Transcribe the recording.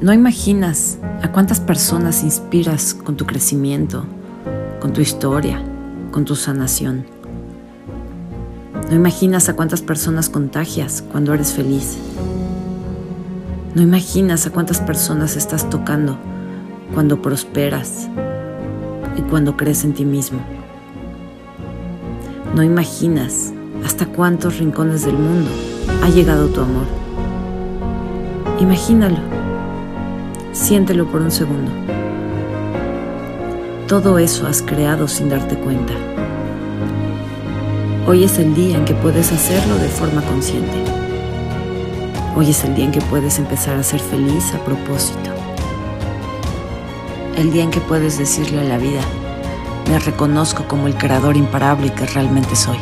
No imaginas a cuántas personas inspiras con tu crecimiento, con tu historia, con tu sanación. No imaginas a cuántas personas contagias cuando eres feliz. No imaginas a cuántas personas estás tocando cuando prosperas y cuando crees en ti mismo. No imaginas hasta cuántos rincones del mundo ha llegado tu amor. Imagínalo, siéntelo por un segundo. Todo eso has creado sin darte cuenta. Hoy es el día en que puedes hacerlo de forma consciente. Hoy es el día en que puedes empezar a ser feliz a propósito. El día en que puedes decirle a la vida, me reconozco como el creador imparable que realmente soy.